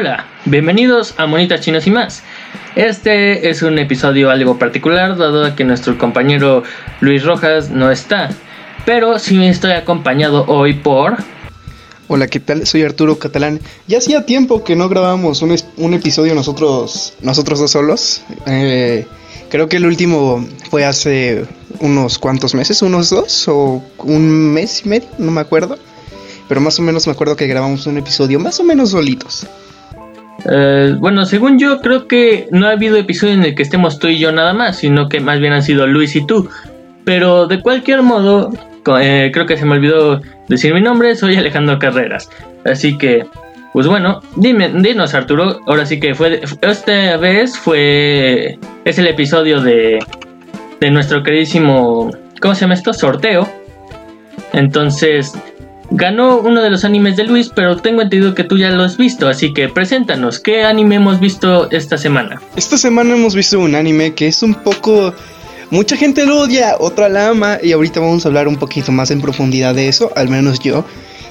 Hola, bienvenidos a Monitas Chinas y más. Este es un episodio algo particular dado que nuestro compañero Luis Rojas no está, pero sí estoy acompañado hoy por... Hola, ¿qué tal? Soy Arturo Catalán. Ya hacía tiempo que no grabábamos un, un episodio nosotros, nosotros dos solos. Eh, creo que el último fue hace unos cuantos meses, unos dos o un mes y medio, no me acuerdo. Pero más o menos me acuerdo que grabamos un episodio más o menos solitos. Eh, bueno, según yo, creo que no ha habido episodio en el que estemos tú y yo nada más, sino que más bien han sido Luis y tú. Pero de cualquier modo, eh, creo que se me olvidó decir mi nombre, soy Alejandro Carreras. Así que, pues bueno, dime, dinos Arturo, ahora sí que fue, esta vez fue, es el episodio de, de nuestro queridísimo, ¿cómo se llama esto? Sorteo. Entonces, Ganó uno de los animes de Luis, pero tengo entendido que tú ya lo has visto, así que preséntanos, ¿qué anime hemos visto esta semana? Esta semana hemos visto un anime que es un poco... Mucha gente lo odia, otra la ama, y ahorita vamos a hablar un poquito más en profundidad de eso, al menos yo,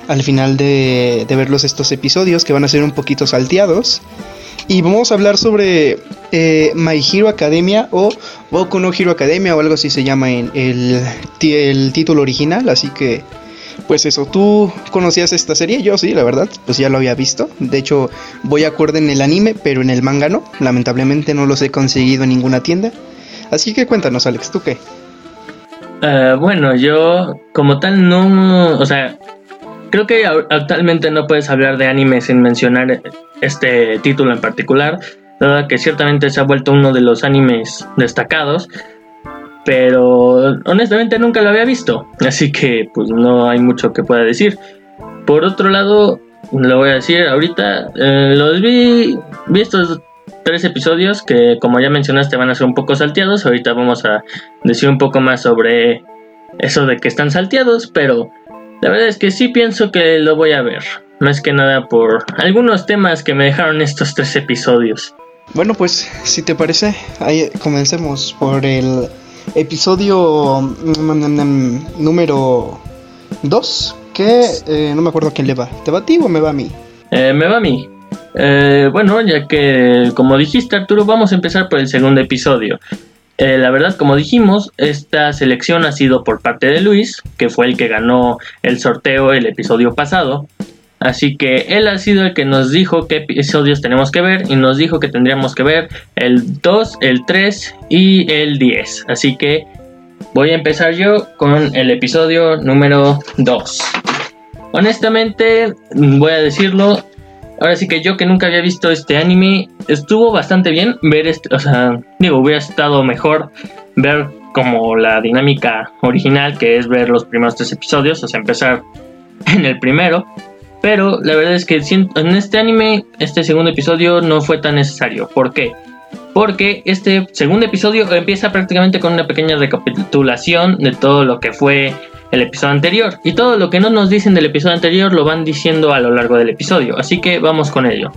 al final de, de verlos estos episodios que van a ser un poquito salteados. Y vamos a hablar sobre eh, My Hero Academia o Boku no Hero Academia o algo así se llama en el, el título original, así que pues eso, ¿tú conocías esta serie? Yo sí, la verdad, pues ya lo había visto. De hecho, voy a acuerdo en el anime, pero en el manga no. Lamentablemente no los he conseguido en ninguna tienda. Así que cuéntanos, Alex, ¿tú qué? Uh, bueno, yo como tal no, o sea, creo que actualmente no puedes hablar de anime sin mencionar este título en particular, dado que ciertamente se ha vuelto uno de los animes destacados pero honestamente nunca lo había visto, así que pues no hay mucho que pueda decir. Por otro lado, lo voy a decir ahorita, eh, los vi, vi estos tres episodios que como ya mencionaste van a ser un poco salteados, ahorita vamos a decir un poco más sobre eso de que están salteados, pero la verdad es que sí pienso que lo voy a ver, más que nada por algunos temas que me dejaron estos tres episodios. Bueno, pues si te parece, ahí comencemos por el episodio mm, mm, mm, número 2, que eh, no me acuerdo a quién le va. ¿Te va a ti o me va a mí? Eh, me va a mí. Eh, bueno, ya que como dijiste Arturo, vamos a empezar por el segundo episodio. la verdad, como dijimos, esta selección ha sido por parte de Luis, que fue el que ganó el sorteo el episodio pasado. Así que él ha sido el que nos dijo qué episodios tenemos que ver y nos dijo que tendríamos que ver el 2, el 3 y el 10. Así que voy a empezar yo con el episodio número 2. Honestamente, voy a decirlo, ahora sí que yo que nunca había visto este anime, estuvo bastante bien ver este, o sea, digo, hubiera estado mejor ver como la dinámica original que es ver los primeros tres episodios, o sea, empezar en el primero pero la verdad es que en este anime, este segundo episodio no fue tan necesario. ¿Por qué? Porque este segundo episodio empieza prácticamente con una pequeña recapitulación de todo lo que fue el episodio anterior. Y todo lo que no nos dicen del episodio anterior lo van diciendo a lo largo del episodio. Así que vamos con ello.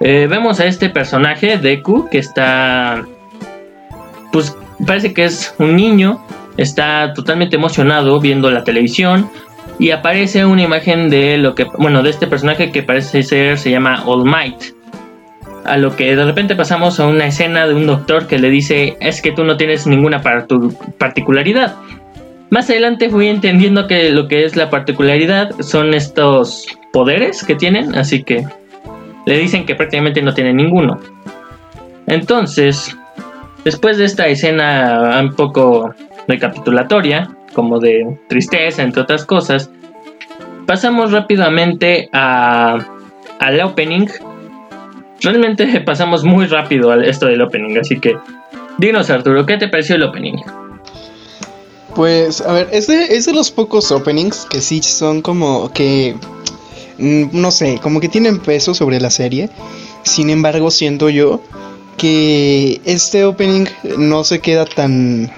Eh, vemos a este personaje, Deku, que está... Pues parece que es un niño. Está totalmente emocionado viendo la televisión y aparece una imagen de lo que, bueno, de este personaje que parece ser, se llama All Might. A lo que de repente pasamos a una escena de un doctor que le dice, es que tú no tienes ninguna particularidad. Más adelante fui entendiendo que lo que es la particularidad son estos poderes que tienen, así que le dicen que prácticamente no tiene ninguno. Entonces, después de esta escena un poco recapitulatoria, como de tristeza, entre otras cosas, pasamos rápidamente a, al opening. Realmente pasamos muy rápido a esto del opening, así que dinos Arturo, ¿qué te pareció el opening? Pues, a ver, es de, es de los pocos openings que sí son como que, mm, no sé, como que tienen peso sobre la serie. Sin embargo, siento yo que este opening no se queda tan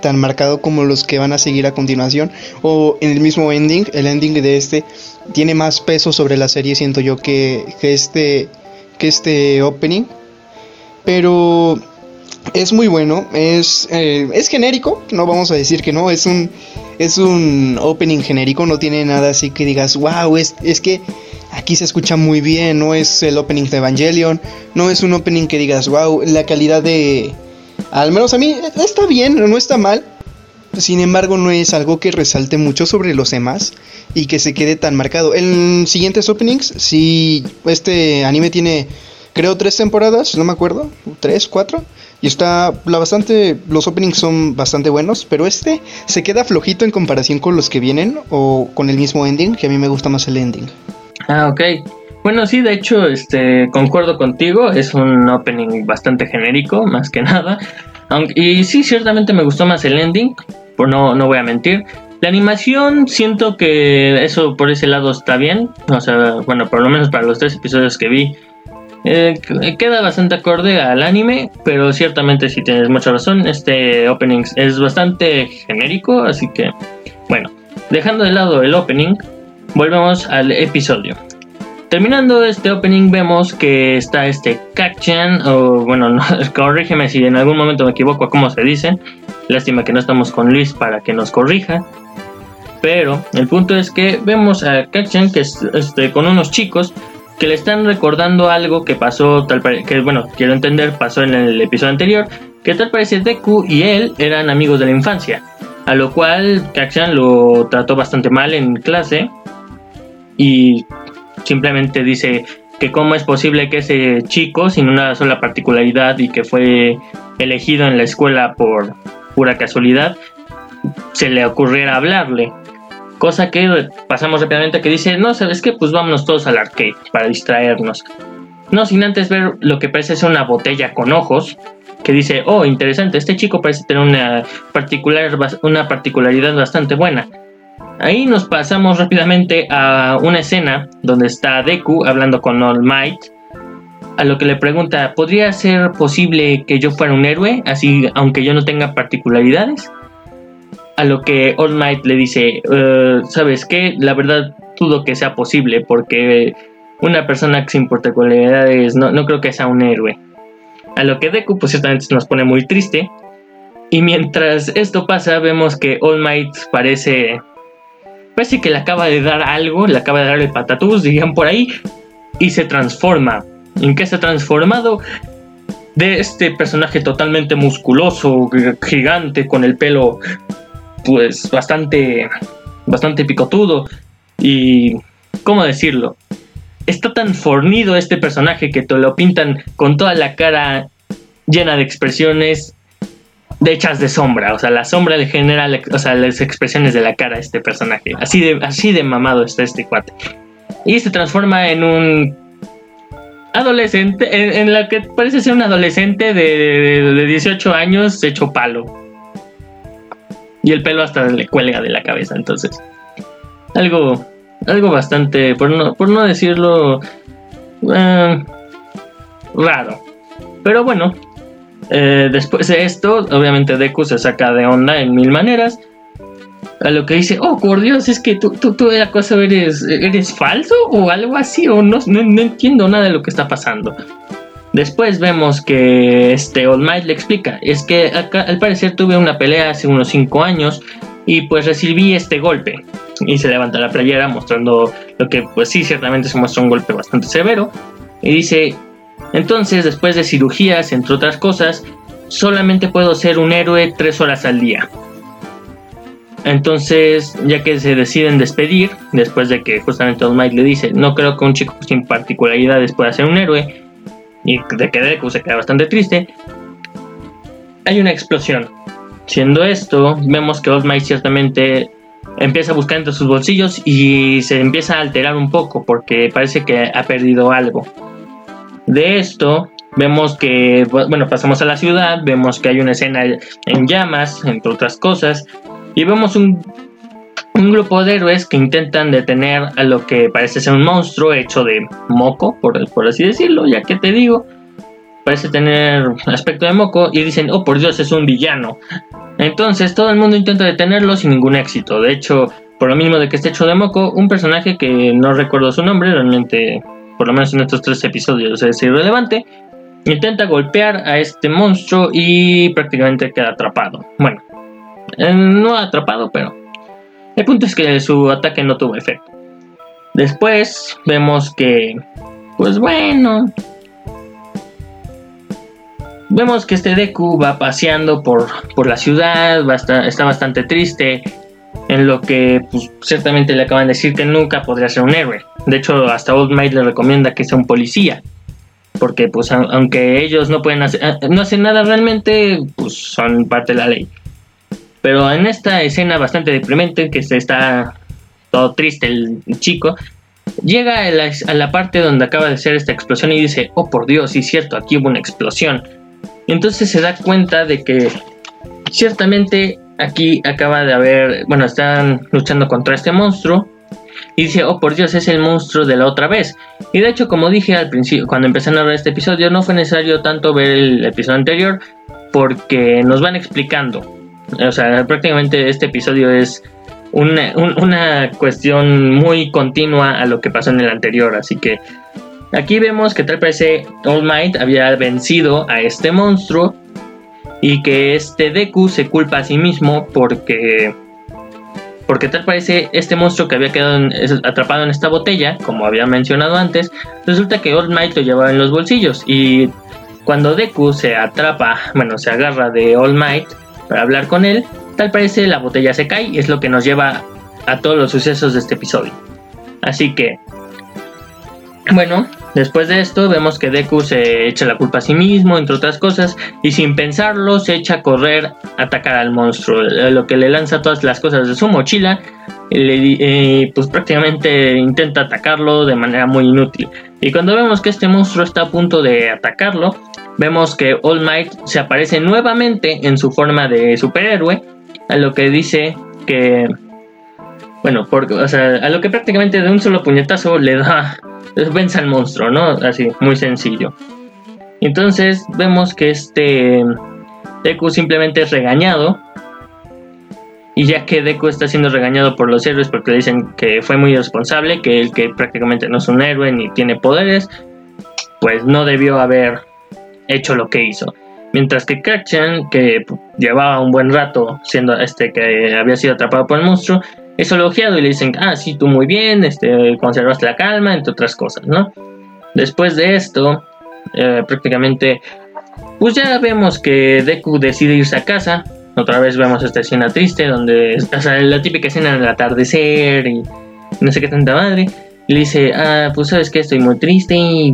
tan marcado como los que van a seguir a continuación o en el mismo ending el ending de este tiene más peso sobre la serie siento yo que, este que este opening. Pero es muy bueno es eh, es genérico no vamos a decir que no es un es un opening genérico no tiene nada así que digas wow es, es que aquí se escucha muy bien, no es el opening de Evangelion, no es un opening que digas, wow, la calidad de... Al menos a mí está bien, no está mal. Sin embargo, no es algo que resalte mucho sobre los demás y que se quede tan marcado. En siguientes openings, si este anime tiene, creo, tres temporadas, no me acuerdo, tres, cuatro. Y está la bastante, los openings son bastante buenos, pero este se queda flojito en comparación con los que vienen o con el mismo ending, que a mí me gusta más el ending. Ah, ok. Bueno, sí, de hecho, este, concuerdo contigo, es un opening bastante genérico, más que nada. Aunque, y sí, ciertamente me gustó más el ending, por no, no voy a mentir. La animación siento que eso por ese lado está bien, o sea, bueno, por lo menos para los tres episodios que vi, eh, queda bastante acorde al anime, pero ciertamente si tienes mucha razón, este opening es bastante genérico, así que bueno, dejando de lado el opening, volvemos al episodio. Terminando este opening vemos que está este Kakchan, o bueno, no, corrígeme si en algún momento me equivoco a cómo se dicen. Lástima que no estamos con Luis para que nos corrija. Pero el punto es que vemos a Kakchan que es este, con unos chicos que le están recordando algo que pasó, tal que bueno, quiero entender, pasó en el episodio anterior, que tal parece Deku y él eran amigos de la infancia. A lo cual Kakchan lo trató bastante mal en clase y simplemente dice que cómo es posible que ese chico, sin una sola particularidad y que fue elegido en la escuela por pura casualidad, se le ocurriera hablarle. Cosa que pasamos rápidamente que dice, no, ¿sabes qué? Pues vámonos todos al arcade para distraernos. No sin antes ver lo que parece ser una botella con ojos, que dice, oh, interesante, este chico parece tener una, particular, una particularidad bastante buena. Ahí nos pasamos rápidamente a una escena donde está Deku hablando con All Might, a lo que le pregunta, ¿podría ser posible que yo fuera un héroe, así aunque yo no tenga particularidades? A lo que All Might le dice, eh, ¿sabes qué? La verdad dudo que sea posible porque una persona sin particularidades no, no creo que sea un héroe. A lo que Deku pues ciertamente nos pone muy triste. Y mientras esto pasa vemos que All Might parece parece que le acaba de dar algo, le acaba de dar el patatús, digan por ahí, y se transforma. ¿En qué se ha transformado? De este personaje totalmente musculoso, gigante, con el pelo, pues bastante, bastante picotudo. Y, ¿cómo decirlo? Está tan fornido este personaje que te lo pintan con toda la cara llena de expresiones de hechas de sombra, o sea, la sombra le genera, o sea, las expresiones de la cara de este personaje. Así de, así de mamado está este cuate. Y se transforma en un adolescente, en, la que parece ser un adolescente de, de, 18 años hecho palo. Y el pelo hasta le cuelga de la cabeza, entonces. Algo, algo bastante, por no, por no decirlo, eh, raro. Pero bueno, eh, después de esto, obviamente Deku se saca de onda en mil maneras. A lo que dice, oh por Dios, es que tú, tú, tú acaso eres, eres falso o algo así, o no, no, entiendo nada de lo que está pasando. Después vemos que este All Might le explica, es que al parecer tuve una pelea hace unos 5 años y pues recibí este golpe. Y se levanta la playera mostrando lo que pues sí, ciertamente se muestra un golpe bastante severo. Y dice, entonces, después de cirugías, entre otras cosas, solamente puedo ser un héroe tres horas al día. Entonces, ya que se deciden despedir, después de que justamente All le dice, no creo que un chico sin particularidades pueda ser un héroe, y de que Deku se queda bastante triste, hay una explosión. Siendo esto, vemos que All Might ciertamente empieza a buscar entre sus bolsillos y se empieza a alterar un poco porque parece que ha perdido algo. De esto vemos que, bueno, pasamos a la ciudad, vemos que hay una escena en llamas, entre otras cosas, y vemos un, grupo de héroes que intentan detener a lo que parece ser un monstruo hecho de moco, por, por así decirlo, ya que te digo, parece tener aspecto de moco, y dicen, oh por Dios, es un villano. Entonces todo el mundo intenta detenerlo sin ningún éxito. De hecho, por lo mismo de que esté hecho de moco, un personaje que no recuerdo su nombre, realmente por lo menos en estos tres episodios es irrelevante, intenta golpear a este monstruo y prácticamente queda atrapado. Bueno, eh, no atrapado, pero el punto es que su ataque no tuvo efecto. Después vemos que, pues bueno, vemos que este Deku va paseando por, por la ciudad, está bastante triste, en lo que pues, ciertamente le acaban de decir que nunca podría ser un héroe. De hecho, hasta Old Might le recomienda que sea un policía, porque pues aunque ellos no pueden hacer, no hacen nada realmente, pues son parte de la ley. Pero en esta escena bastante deprimente, que se está todo triste el chico, llega a la, parte donde acaba de ser esta explosión y dice, oh por Dios, sí cierto, aquí hubo una explosión entonces se da cuenta de que ciertamente aquí acaba de haber, bueno, están luchando contra este monstruo. Y dice, oh por Dios, es el monstruo de la otra vez. Y de hecho, como dije al principio, cuando empecé a ver este episodio, no fue necesario tanto ver el episodio anterior, porque nos van explicando. O sea, prácticamente este episodio es una, una cuestión muy continua a lo que pasó en el anterior. Así que Aquí vemos que tal parece All Might había vencido a este monstruo y que este Deku se culpa a sí mismo porque porque tal parece este monstruo que había quedado atrapado en esta botella, como había mencionado antes, resulta que All Might lo llevaba en los bolsillos y cuando Deku se atrapa, bueno, se agarra de All Might para hablar con él, tal parece la botella se cae y es lo que nos lleva a todos los sucesos de este episodio. Así que bueno, después de esto vemos que Deku se echa la culpa a sí mismo, entre otras cosas, y sin pensarlo se echa a correr a atacar al monstruo, lo que le lanza todas las cosas de su mochila, y pues prácticamente intenta atacarlo de manera muy inútil. Y cuando vemos que este monstruo está a punto de atacarlo, vemos que All Might se aparece nuevamente en su forma de superhéroe, a lo que dice que bueno, porque, o sea, a lo que prácticamente de un solo puñetazo le da vence al monstruo, ¿no? Así, muy sencillo. Entonces vemos que este Deku simplemente es regañado. Y ya que Deku está siendo regañado por los héroes porque le dicen que fue muy irresponsable, que él que prácticamente no es un héroe ni tiene poderes, pues no debió haber hecho lo que hizo. Mientras que Kachan, que llevaba un buen rato siendo este que había sido atrapado por el monstruo, es elogiado y le dicen, ah, sí, tú muy bien, este, conservaste la calma, entre otras cosas, ¿no? Después de esto, eh, prácticamente, pues ya vemos que Deku decide irse a casa. Otra vez vemos esta escena triste donde, o sea, la típica escena del atardecer y no sé qué tanta madre. Y le dice, ah, pues sabes que estoy muy triste y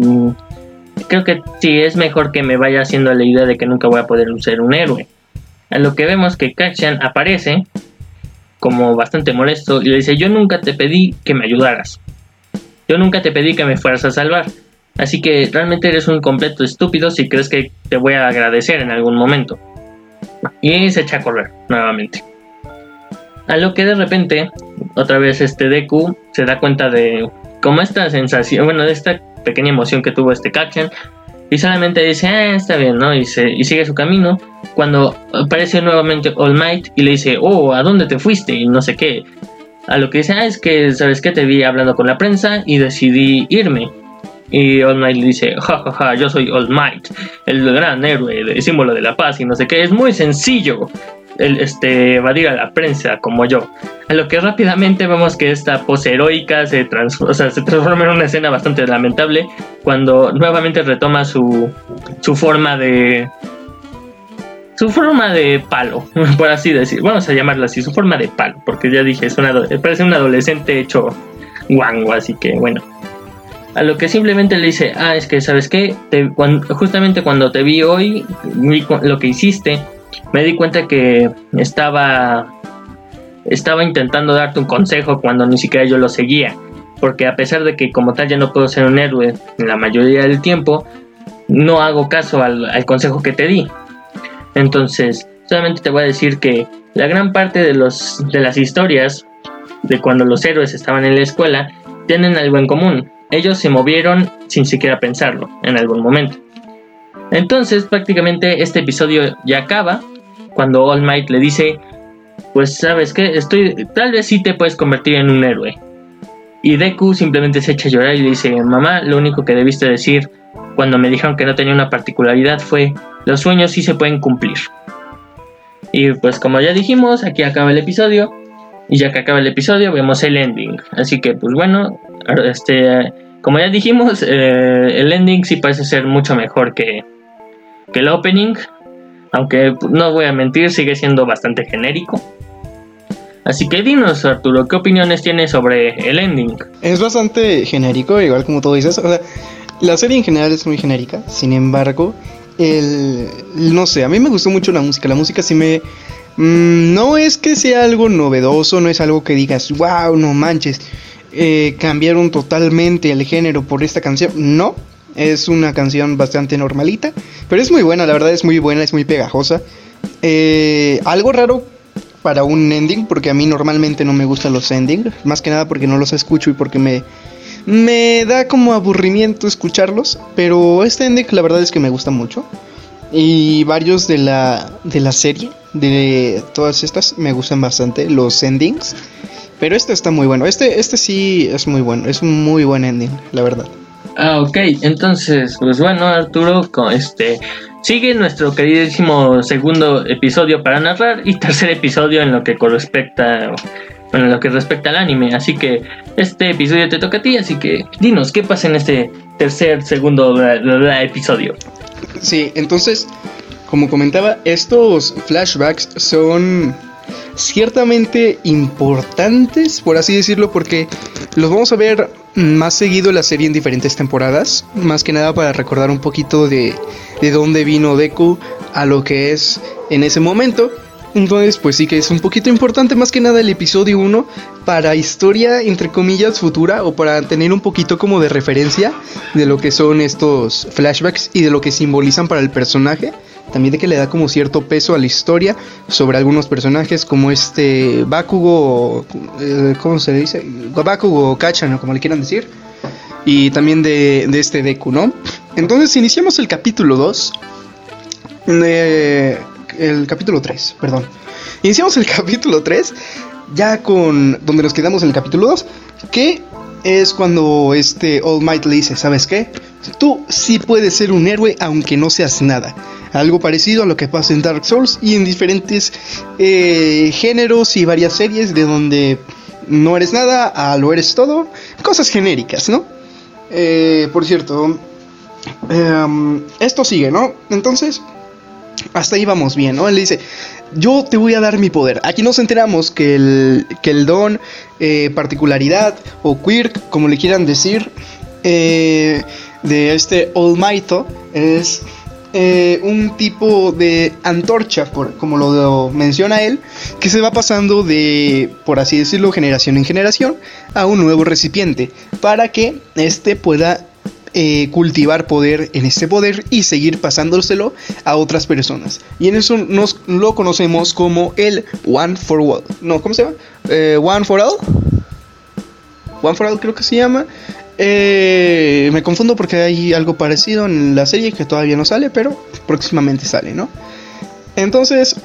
creo que sí es mejor que me vaya haciendo la idea de que nunca voy a poder ser un héroe. A lo que vemos que Kachan aparece como bastante molesto y le dice, yo nunca te pedí que me ayudaras. Yo nunca te pedí que me fueras a salvar. Así que realmente eres un completo estúpido si crees que te voy a agradecer en algún momento. Y se echa a correr nuevamente. A lo que de repente, otra vez este Deku se da cuenta de como esta sensación, bueno, de esta pequeña emoción que tuvo este Kachen y solamente dice, ah, está bien, ¿no? Y, se, y sigue su camino. Cuando aparece nuevamente All Might y le dice, oh, ¿a dónde te fuiste? Y no sé qué. A lo que dice, ah, es que, ¿sabes qué? Te vi hablando con la prensa y decidí irme. Y All Might le dice, jajaja, ja, ja, yo soy All Might, el gran héroe, el símbolo de la paz y no sé qué. Es muy sencillo el, este, evadir a la prensa como yo. A lo que rápidamente vemos que esta pose heroica se, se transforma en una escena bastante lamentable cuando nuevamente retoma su, su forma de... Su forma de palo, por así decir. Vamos a llamarla así, su forma de palo, porque ya dije, es una, parece un adolescente hecho guango, así que bueno. A lo que simplemente le dice, ah, es que, ¿sabes qué? justamente cuando te vi hoy, vi lo que hiciste, me di cuenta que estaba estaba intentando darte un consejo cuando ni siquiera yo lo seguía, porque a pesar de que como tal ya no puedo ser un héroe en la mayoría del tiempo, no hago caso al, consejo que te di. Entonces, solamente te voy a decir que la gran parte de, los, de las historias de cuando los héroes estaban en la escuela tienen algo en común. Ellos se movieron sin siquiera pensarlo en algún momento. Entonces, prácticamente este episodio ya acaba cuando All Might le dice, pues sabes que estoy, tal vez sí te puedes convertir en un héroe. Y Deku simplemente se echa a llorar y le dice, mamá, lo único que debiste decir cuando me dijeron que no tenía una particularidad fue, los sueños sí se pueden cumplir. Y pues como ya dijimos, aquí acaba el episodio. Y ya que acaba el episodio, vemos el ending. Así que pues bueno, este, como ya dijimos, eh, el ending sí parece ser mucho mejor que, que el opening, aunque no voy a mentir, sigue siendo bastante genérico. Así que dinos, Arturo, ¿qué opiniones tienes sobre el ending? Es bastante genérico, igual como tú dices. O sea, la serie en general es muy genérica, sin embargo, el, no sé, a mí me gustó mucho la música. La música sí me... Mm, no es que sea algo novedoso, no es algo que digas, wow, no manches, eh, cambiaron totalmente el género por esta canción. No, es una canción bastante normalita, pero es muy buena, la verdad es muy buena, es muy pegajosa. Eh, algo raro para un ending, porque a mí normalmente no me gustan los endings, más que nada porque no los escucho y porque me, me da como aburrimiento escucharlos, pero este ending la verdad es que me gusta mucho. Y varios de la, de la serie, de todas estas, me gustan bastante, los endings. Pero este está muy bueno, este, este sí es muy bueno, es un muy buen ending, la verdad. Ah, ok, entonces, pues bueno, Arturo, con este Sigue nuestro queridísimo segundo episodio para narrar y tercer episodio en lo que respecta en lo que respecta al anime. Así que este episodio te toca a ti, así que dinos qué pasa en este tercer, segundo episodio. Sí, entonces, como comentaba, estos flashbacks son ciertamente importantes, por así decirlo, porque los vamos a ver más seguido la serie en diferentes temporadas, más que nada para recordar un poquito de, de dónde vino Deku a lo que es en ese momento. Entonces, pues sí que es un poquito importante más que nada el episodio 1 para historia, entre comillas, futura o para tener un poquito como de referencia de lo que son estos flashbacks y de lo que simbolizan para el personaje también de que le da como cierto peso a la historia sobre algunos personajes como este Bakugo, eh, ¿cómo se dice? Bakugo o Kachan, como le quieran decir. Y también de, este Deku, ¿no? Entonces iniciamos el capítulo 2. Eh, el capítulo 3, perdón. Iniciamos el capítulo 3 ya con donde nos quedamos en el capítulo 2, que es cuando este All Might le dice, ¿sabes qué? Tú sí puedes ser un héroe aunque no seas nada. Algo parecido a lo que pasa en Dark Souls y en diferentes eh, géneros y varias series de donde no eres nada a lo eres todo. Cosas genéricas, ¿no? Eh, por cierto, em, esto sigue, ¿no? Entonces, hasta ahí vamos bien, ¿no? Él dice, yo te voy a dar mi poder. Aquí nos enteramos que el, que el don, eh, particularidad o quirk, como le quieran decir, de este All es eh, un tipo de antorcha, como lo menciona él, que se va pasando de, por así decirlo, generación en generación a un nuevo recipiente para que éste pueda eh, cultivar poder en este poder y seguir pasándoselo a otras personas. Y en eso nos lo conocemos como el One for All. No, ¿cómo se llama? Eh, one for All. One for All creo que se llama. Eh, me confundo porque hay algo parecido en la serie que todavía no sale, pero próximamente sale, ¿no? Entonces,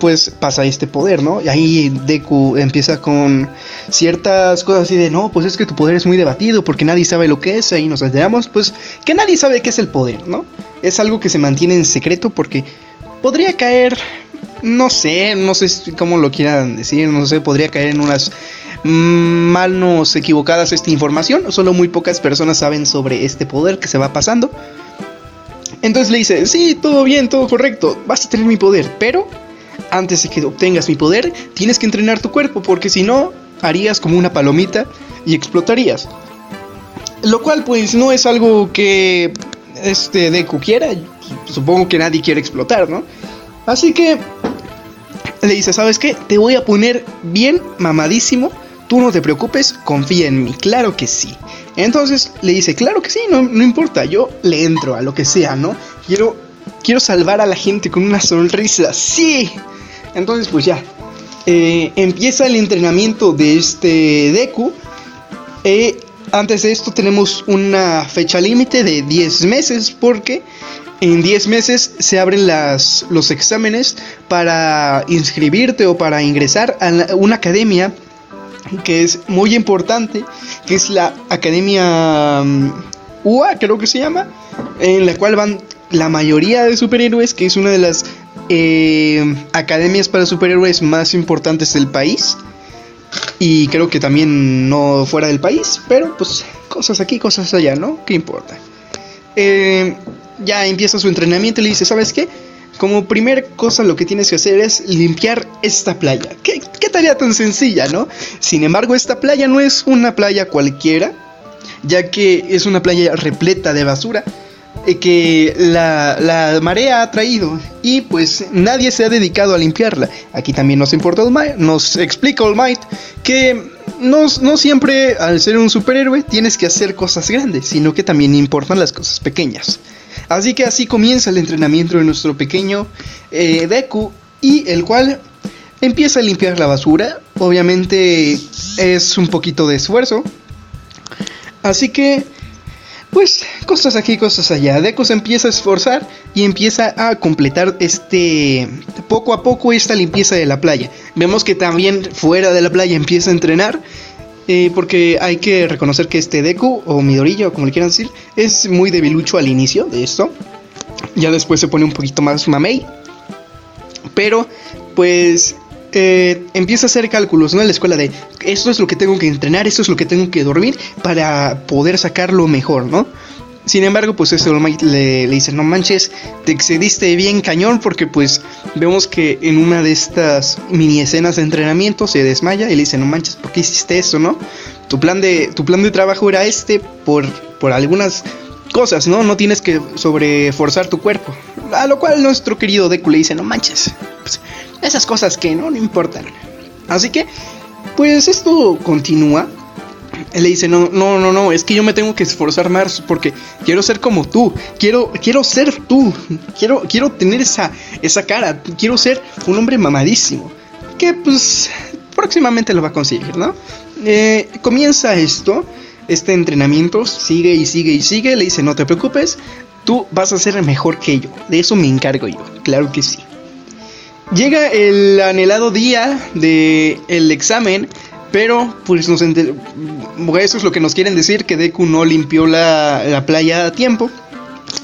pues pasa este poder, ¿no? Y ahí Deku empieza con ciertas cosas así de, no, pues es que tu poder es muy debatido porque nadie sabe lo que es, ahí nos enteramos, pues que nadie sabe qué es el poder, ¿no? Es algo que se mantiene en secreto porque podría caer, no sé, no sé cómo lo quieran decir, no sé, podría caer en unas manos equivocadas esta información. Solo muy pocas personas saben sobre este poder que se va pasando. Entonces le dice, sí, todo bien, todo correcto, vas a tener mi poder, pero antes de que obtengas mi poder, tienes que entrenar tu cuerpo, porque si no, harías como una palomita y explotarías. Lo cual pues no es algo que este Deku quiera, supongo que nadie quiere explotar, ¿no? Así que le dice, ¿sabes qué? Te voy a poner bien mamadísimo Tú no te preocupes, confía en mí, claro que sí. Entonces le dice, claro que sí, no, importa, yo le entro a lo que sea, ¿no? Quiero, quiero salvar a la gente con una sonrisa, sí. Entonces pues ya, eh, empieza el entrenamiento de este Deku. Eh, antes de esto tenemos una fecha límite de 10 meses porque en 10 meses se abren las, los exámenes para inscribirte o para ingresar a una academia que es muy importante, que es la Academia mm, UA, creo que se llama, en la cual van la mayoría de superhéroes, que es una de las eh, academias para superhéroes más importantes del país. Y creo que también no fuera del país, pero pues cosas aquí, cosas allá, ¿no? ¿Qué importa? Eh, ya empieza su entrenamiento y le dice, ¿sabes qué? Como primer cosa lo que tienes que hacer es limpiar esta playa. ¿Qué, tarea tan sencilla, ¿no? Sin embargo, esta playa no es una playa cualquiera, ya que es una playa repleta de basura eh, que la, la, marea ha traído y pues nadie se ha dedicado a limpiarla. Aquí también nos importa All Might, nos explica All Might que no, no, siempre al ser un superhéroe tienes que hacer cosas grandes, sino que también importan las cosas pequeñas. Así que así comienza el entrenamiento de nuestro pequeño eh, Deku y el cual empieza a limpiar la basura. Obviamente es un poquito de esfuerzo. Así que, pues, cosas aquí, cosas allá. Deku se empieza a esforzar y empieza a completar este, poco a poco esta limpieza de la playa. Vemos que también fuera de la playa empieza a entrenar eh, porque hay que reconocer que este Deku, o Midorillo, como le quieran decir, es muy debilucho al inicio de esto. Ya después se pone un poquito más mamey. Pero, pues, eh, empieza a hacer cálculos, ¿no? En la escuela de esto es lo que tengo que entrenar, esto es lo que tengo que dormir para poder sacarlo mejor, ¿no? Sin embargo, pues este le, dice, no manches, te excediste bien cañón porque pues vemos que en una de estas mini escenas de entrenamiento se desmaya y le dice, no manches, ¿por qué hiciste eso, no? Tu plan de, tu plan de trabajo era este por, por algunas cosas, ¿no? No tienes que sobreforzar tu cuerpo. A lo cual nuestro querido Deku le dice, no manches, pues, esas cosas que no, no importan. Así que, pues esto continúa él le dice, no, no, no, no, es que yo me tengo que esforzar más porque quiero ser como tú, quiero, quiero ser tú, quiero, quiero tener esa, esa cara, quiero ser un hombre mamadísimo, que pues próximamente lo va a conseguir, ¿no? Eh, comienza esto, este entrenamiento, sigue y sigue y sigue, le dice, no te preocupes, tú vas a ser mejor que yo, de eso me encargo yo, claro que sí. Llega el anhelado día del el examen pero, pues, nos eso es lo que nos quieren decir, que Deku no limpió la, playa a tiempo.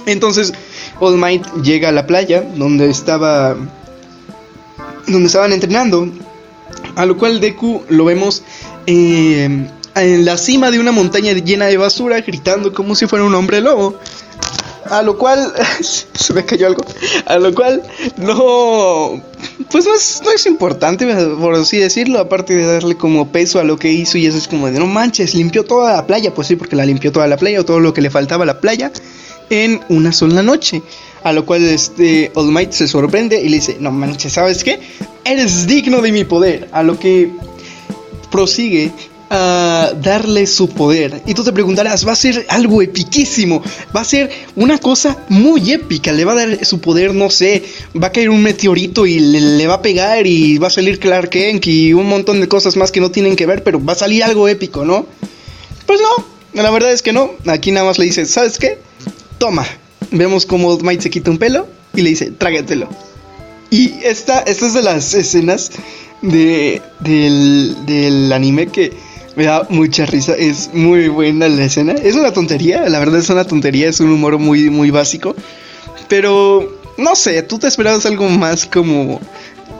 Entonces, All Might llega a la playa donde estaba. donde estaban entrenando. A lo cual Deku lo vemos eh, en la cima de una montaña llena de basura, gritando como si fuera un hombre lobo. A lo cual. se me cayó algo. A lo cual no. Pues no es, no es importante, por así decirlo. Aparte de darle como peso a lo que hizo. Y eso es como de no manches, limpió toda la playa. Pues sí, porque la limpió toda la playa. O todo lo que le faltaba a la playa. En una sola noche. A lo cual este All Might se sorprende y le dice: No manches, ¿sabes qué? Eres digno de mi poder. A lo que prosigue a darle su poder. Y tú te preguntarás, va a ser algo epiquísimo, va a ser una cosa muy épica, le va a dar su poder, no sé, va a caer un meteorito y le, va a pegar y va a salir Clark Kent y un montón de cosas más que no tienen que ver, pero va a salir algo épico, ¿no? Pues no, la verdad es que no, aquí nada más le dice, ¿sabes qué? Toma, vemos como Might se quita un pelo y le dice, trágatelo. Y esta, esta es de las escenas de, del, del anime que me da mucha risa, es muy buena la escena. Es una tontería, la verdad es una tontería, es un humor muy, muy básico. Pero, no sé, tú te esperabas algo más como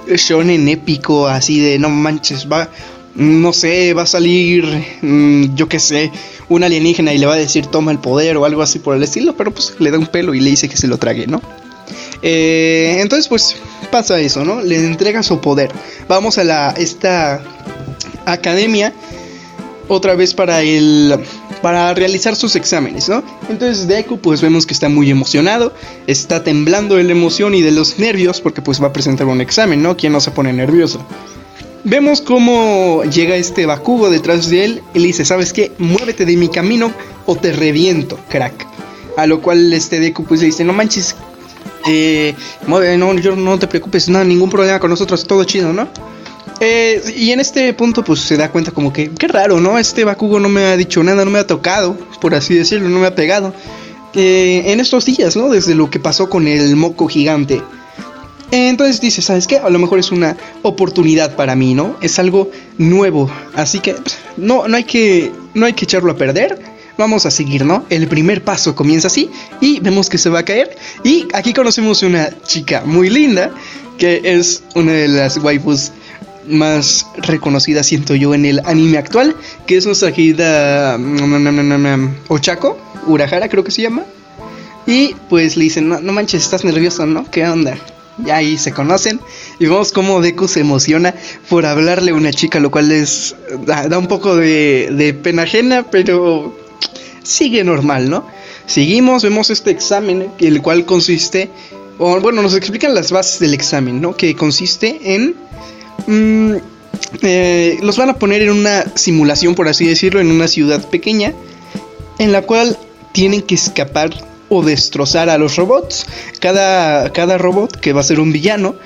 shonen épico, así de no manches, va, no sé, va a salir, mm, yo qué sé, un alienígena y le va a decir toma el poder o algo así por el estilo, pero pues le da un pelo y le dice que se lo trague, ¿no? Eh, entonces pues pasa eso, ¿no? Le entrega su poder. Vamos a la esta academia otra vez para el para realizar sus exámenes, ¿no? Entonces Deku pues vemos que está muy emocionado, está temblando de la emoción y de los nervios porque pues va a presentar un examen, ¿no? ¿Quién no se pone nervioso? Vemos cómo llega este Bakugo detrás de él y le dice, ¿sabes qué? Muévete de mi camino o te reviento, crack. A lo cual este Deku pues le dice, no manches, eh, no, yo no te preocupes, no, ningún problema con nosotros, todo chido, ¿no? Eh, y en este punto, pues se da cuenta como que, qué raro, ¿no? Este Bakugo no me ha dicho nada, no me ha tocado, por así decirlo, no me ha pegado. Eh, en estos días, ¿no? Desde lo que pasó con el moco gigante. Entonces dice, ¿sabes qué? A lo mejor es una oportunidad para mí, ¿no? Es algo nuevo. Así que no, no, hay que no hay que echarlo a perder. Vamos a seguir, ¿no? El primer paso comienza así y vemos que se va a caer. Y aquí conocemos una chica muy linda que es una de las waifus más reconocida, siento yo, en el anime actual, que es nuestra querida mm, Ochako, Urahara creo que se llama. Y pues le dicen, no, manches, estás nervioso, ¿no? ¿Qué onda? Y ahí se conocen y vemos cómo Deku se emociona por hablarle a una chica, lo cual es da, un poco de, de pena ajena, pero sigue normal, ¿no? Seguimos, vemos este examen, el cual consiste, o bueno, nos explican las bases del examen, ¿no? Que consiste en... Mm, eh, los van a poner en una simulación, por así decirlo, en una ciudad pequeña, en la cual tienen que escapar o destrozar a los robots. Cada, cada robot, que va a ser un villano,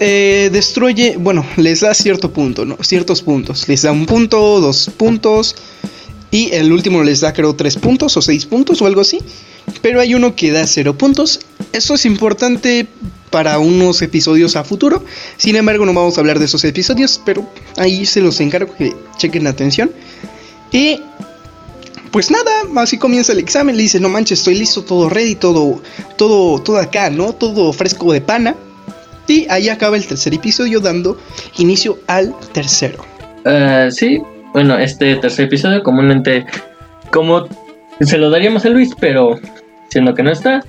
eh, destruye, bueno, les da cierto punto, ¿no? Ciertos puntos. Les da un punto, dos puntos, y el último les da creo 3 puntos o 6 puntos o algo así. Pero hay uno que da 0 puntos. Eso es importante para unos episodios a futuro. Sin embargo, no vamos a hablar de esos episodios, pero ahí se los encargo que chequen atención. Y pues nada, así comienza el examen. Le dice, no manches, estoy listo, todo ready, todo, todo, todo acá, ¿no? Todo fresco de pana. Y ahí acaba el tercer episodio dando inicio al tercero. Uh, sí, bueno, este tercer episodio comúnmente como se lo daríamos a Luis, pero siendo que no está,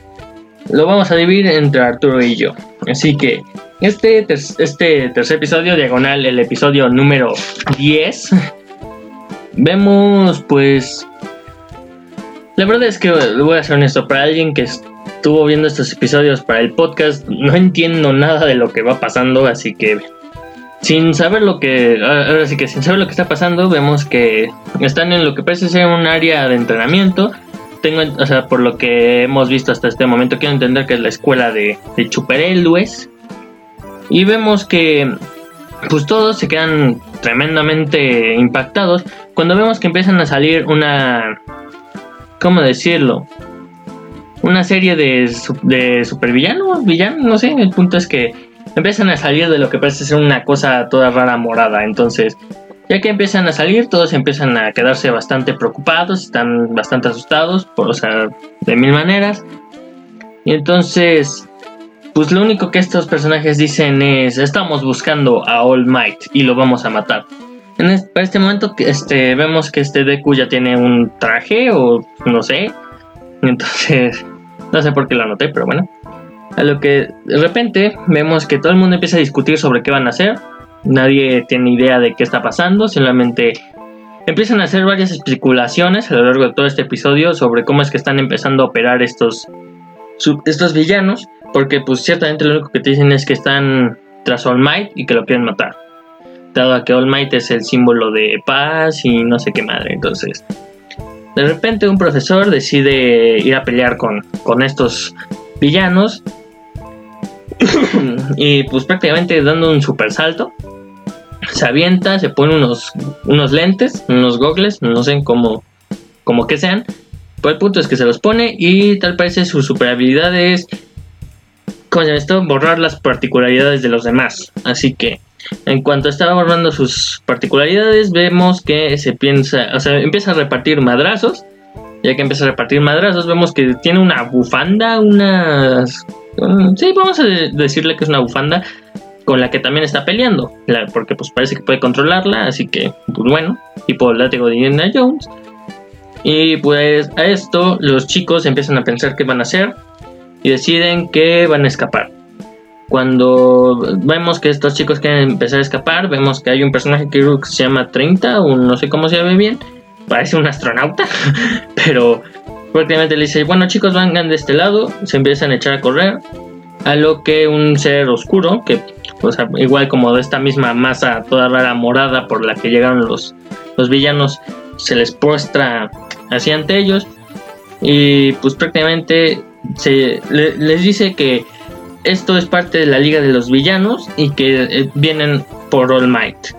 lo vamos a dividir entre Arturo y yo. Así que este, este tercer episodio, diagonal, el episodio número 10, vemos pues... La verdad es que voy a ser honesto, para alguien que estuvo viendo estos episodios para el podcast, no entiendo nada de lo que va pasando, así que sin saber lo que ahora sí que sin saber lo que está pasando vemos que están en lo que parece ser un área de entrenamiento. Tengo o sea por lo que hemos visto hasta este momento quiero entender que es la escuela de, de y vemos que pues todos se quedan tremendamente impactados cuando vemos que empiezan a salir una cómo decirlo una serie de, de supervillanos villanos no sé el punto es que empiezan a salir de lo que parece ser una cosa toda rara morada. Entonces, ya que empiezan a salir, todos empiezan a quedarse bastante preocupados, están bastante asustados, por, o sea, de mil maneras. Y entonces, pues lo único que estos personajes dicen es, estamos buscando a All Might y lo vamos a matar. En este, para este momento este, vemos que este Deku ya tiene un traje o no sé. Entonces, no sé por qué lo anoté, pero bueno. A lo que de repente vemos que todo el mundo empieza a discutir sobre qué van a hacer. Nadie tiene idea de qué está pasando, solamente empiezan a hacer varias especulaciones a lo largo de todo este episodio sobre cómo es que están empezando a operar estos, estos villanos. Porque pues ciertamente lo único que te dicen es que están tras All Might y que lo quieren matar. Dado que All Might es el símbolo de paz y no sé qué madre. Entonces, de repente un profesor decide ir a pelear con, con estos villanos y pues prácticamente dando un super salto. Se avienta, se pone unos, unos lentes, unos gogles, no sé cómo, como que sean. Pero el punto es que se los pone y tal parece su super habilidad es, ¿cómo se esto? Borrar las particularidades de los demás. Así que en cuanto estaba borrando sus particularidades, vemos que se piensa, o sea, empieza a repartir madrazos. Ya que empieza a repartir madrazos, vemos que tiene una bufanda, unas Mm, sí, vamos a decirle que es una bufanda con la que también está peleando, porque pues parece que puede controlarla, así que pues bueno, tipo el látigo de Indiana Jones. Y pues a esto los chicos empiezan a pensar qué van a hacer y deciden que van a escapar. Cuando vemos que estos chicos quieren empezar a escapar, vemos que hay un personaje que se llama 30, o no sé cómo se llama bien, parece un astronauta, pero prácticamente le dice, bueno chicos, vengan de este lado, se empiezan a echar a correr, a lo que un ser oscuro, que igual como de esta misma masa toda rara morada por la que llegaron los, los villanos, se les postra hacia ante ellos y pues prácticamente les dice que esto es parte de la liga de los villanos y que eh, vienen por All Might.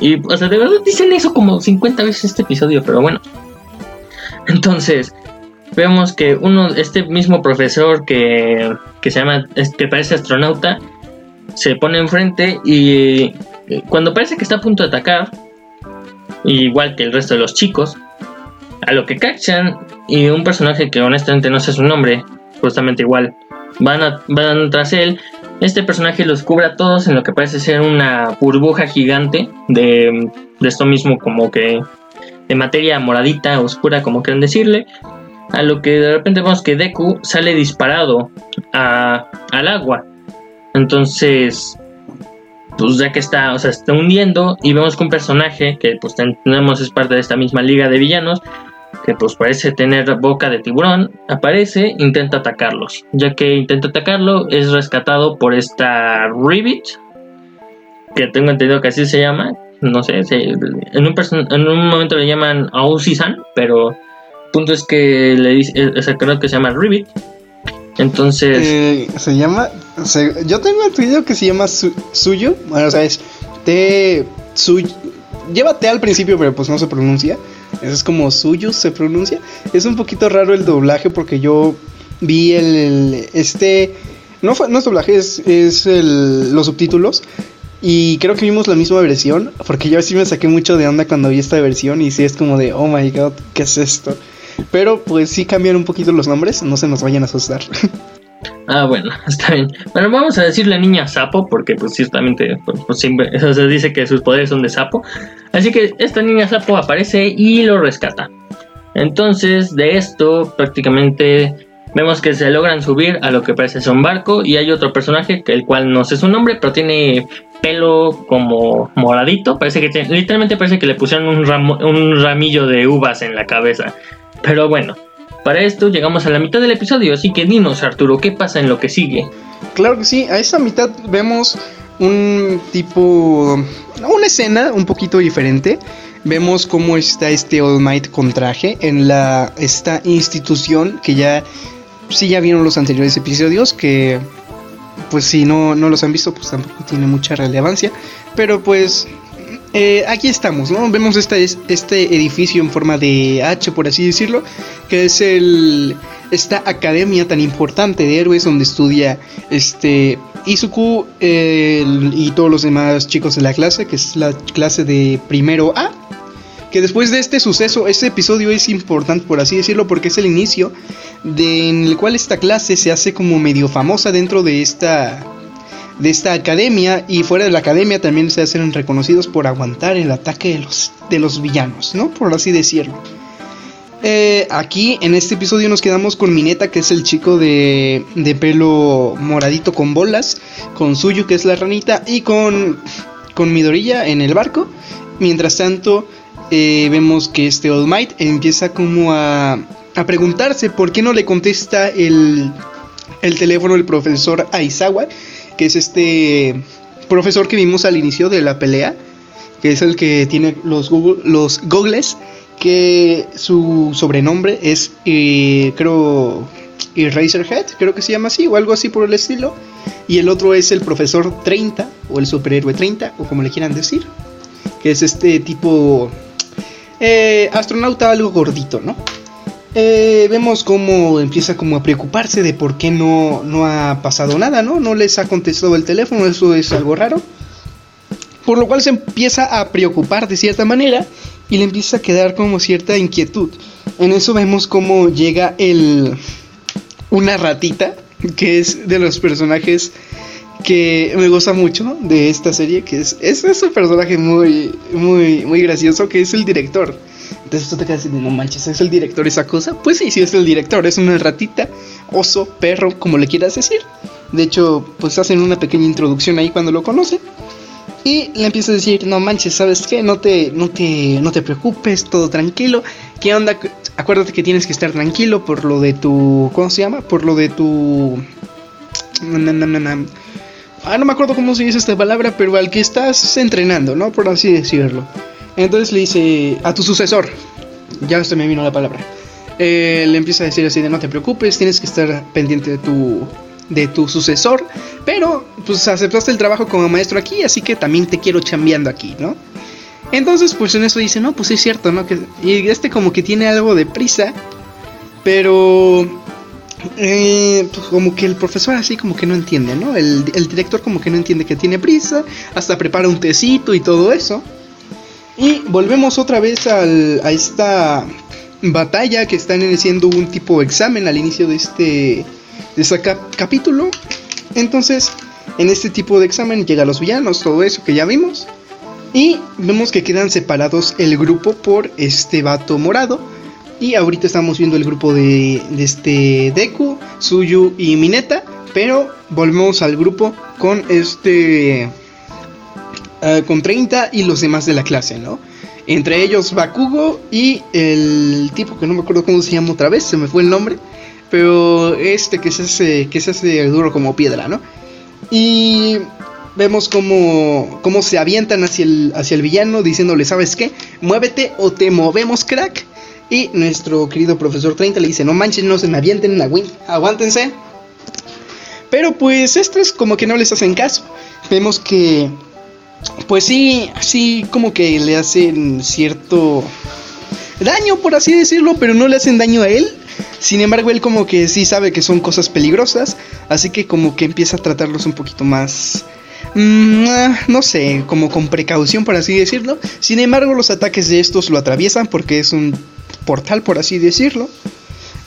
Y, o sea, de verdad dicen eso como 50 veces este episodio, pero bueno. Entonces, vemos que uno, este mismo profesor que, que se llama, que parece astronauta, se pone enfrente y eh, cuando parece que está a punto de atacar, igual que el resto de los chicos, a lo que cachan y un personaje que honestamente no sé su nombre, justamente igual, van, van tras él, Este personaje los cubre a todos en lo que parece ser una burbuja gigante de, de esto mismo como que de materia moradita, oscura, como quieran decirle. A lo que de repente vemos que Deku sale disparado a, al agua. Entonces, pues ya que está, o sea, está hundiendo y vemos que un personaje que pues tenemos es parte de esta misma liga de villanos, que pues parece tener boca de tiburón, aparece, intenta atacarlos. Ya que intenta atacarlo, es rescatado por esta Ribbit, que tengo entendido que así se llama. No sé, en, un en un momento le llaman Ausisan, pero punto es que le dice, es el que se llama Ribbit. Entonces. Eh, se llama. yo tengo entendido que se llama Suyo. Bueno, o sea, es T. Suyo. Lleva T al principio, pero pues no se pronuncia. Es como suyo se pronuncia. Es un poquito raro el doblaje porque yo vi el. este. No, fue, no es doblaje, es, es el, los subtítulos. Y creo que vimos la misma versión. Porque yo sí me saqué mucho de onda cuando vi esta versión. Y sí es como de, oh my god, ¿qué es esto? Pero pues sí cambian un poquito los nombres, no se nos vayan a asustar. Ah, bueno, está bien. Bueno, vamos a decirle niña sapo, porque pues ciertamente pues, pues se dice que sus poderes son de sapo. Así que esta niña sapo aparece y lo rescata. Entonces, de esto prácticamente vemos que se logran subir a lo que parece ser un barco y hay otro personaje, el cual no sé su nombre, pero tiene pelo como moradito. Parece que literalmente parece que le pusieron un ramillo de uvas en la cabeza. Pero bueno, para esto llegamos a la mitad del episodio, así que dinos Arturo, ¿qué pasa en lo que sigue? Claro que sí, a esa mitad vemos un tipo, una escena un poquito diferente. Vemos cómo está este All Might con traje en la esta institución que ya sí ya vieron los anteriores episodios que pues si no, no los han visto pues tampoco tiene mucha relevancia, pero pues eh, aquí estamos, ¿no? Vemos este, este edificio en forma de H, por así decirlo, que es el, esta academia tan importante de héroes donde estudia este Izuku y todos los demás chicos de la clase, que es la clase de primero A. Que después de este suceso, este episodio es importante, por así decirlo, porque es el inicio de, en el cual esta clase se hace como medio famosa dentro de esta de esta academia y fuera de la academia también se hacen reconocidos por aguantar el ataque de los, de los villanos, ¿no? Por así decirlo. Eh, aquí en este episodio nos quedamos con Mineta, que es el chico de, de pelo moradito con bolas, con Suyu, que es la ranita, y con, con Midorilla en el barco. Mientras tanto, eh, vemos que este All Might empieza como a, a preguntarse por qué no le contesta el, el teléfono del profesor Aizawa que es este profesor que vimos al inicio de la pelea, que es el que tiene los, Google, los gogles, que su sobrenombre es, eh, creo, Eraserhead, creo que se llama así, o algo así por el estilo. Y el otro es el profesor 30, o el superhéroe 30, o como le quieran decir, que es este tipo eh, astronauta algo gordito, ¿no? Eh, vemos cómo empieza como a preocuparse de por qué no, no ha pasado nada, ¿no? No les ha contestado el teléfono, eso es algo raro. Por lo cual se empieza a preocupar de cierta manera y le empieza a quedar como cierta inquietud. En eso vemos cómo llega el una ratita que es de los personajes que me gusta mucho de esta serie, que es, es, es un personaje muy, muy, muy gracioso, que es el director. Entonces tú te quedas diciendo, no manches, ¿es el director esa cosa? Pues sí, sí es el director, es una ratita, oso, perro, como le quieras decir. De hecho, pues hacen una pequeña introducción ahí cuando lo conocen. Y le empieza a decir, no manches, ¿sabes qué? No te, no te, no te preocupes, todo tranquilo. ¿Qué onda? Acuérdate que tienes que estar tranquilo por lo de tu... ¿Cómo se llama? Por lo de tu... Ah, no me acuerdo cómo se dice esta palabra, pero al que estás entrenando, ¿no? Por así decirlo. Entonces le dice a tu sucesor, ya se me vino la palabra, eh, le empieza a decir así de no te preocupes, tienes que estar pendiente de tu, de tu sucesor, pero pues aceptaste el trabajo como maestro aquí, así que también te quiero chambeando aquí, ¿no? Entonces pues en eso dice, no, pues es cierto, ¿no? Y este como que tiene algo de prisa, pero eh, pues como que el profesor así como que no entiende, ¿no? El, el, director como que no entiende que tiene prisa, hasta prepara un tecito y todo eso. Y volvemos otra vez a esta batalla que están haciendo un tipo de examen al inicio de este, de este capítulo. Entonces, En este tipo de examen llegan los villanos, todo eso que ya vimos. Y vemos que quedan separados el grupo por este vato morado. Y ahorita estamos viendo el grupo de, de este Deku, Suyu y Mineta. Pero volvemos al grupo con este... ah, con 30 y los demás de la clase, ¿no? Entre ellos Bakugo y el tipo que no me acuerdo cómo se llama otra vez, se me fue el nombre. Pero este que se hace, que se hace duro como piedra, ¿no? Y vemos cómo, cómo se avientan hacia el, hacia el villano diciéndole, ¿sabes qué? Muévete o te movemos, crack. Y nuestro querido profesor 30 le dice, no manches, no se me avienten aguántense. Pero pues estos como que no les hacen caso. Vemos que, pues sí, sí, como que le hacen cierto daño, por así decirlo, pero no le hacen daño a él. Sin embargo, él como que sí sabe que son cosas peligrosas, así que como que empieza a tratarlos un poquito más... mm, ah, no sé, como con precaución, por así decirlo. Sin embargo, los ataques de estos lo atraviesan porque es un portal, por así decirlo.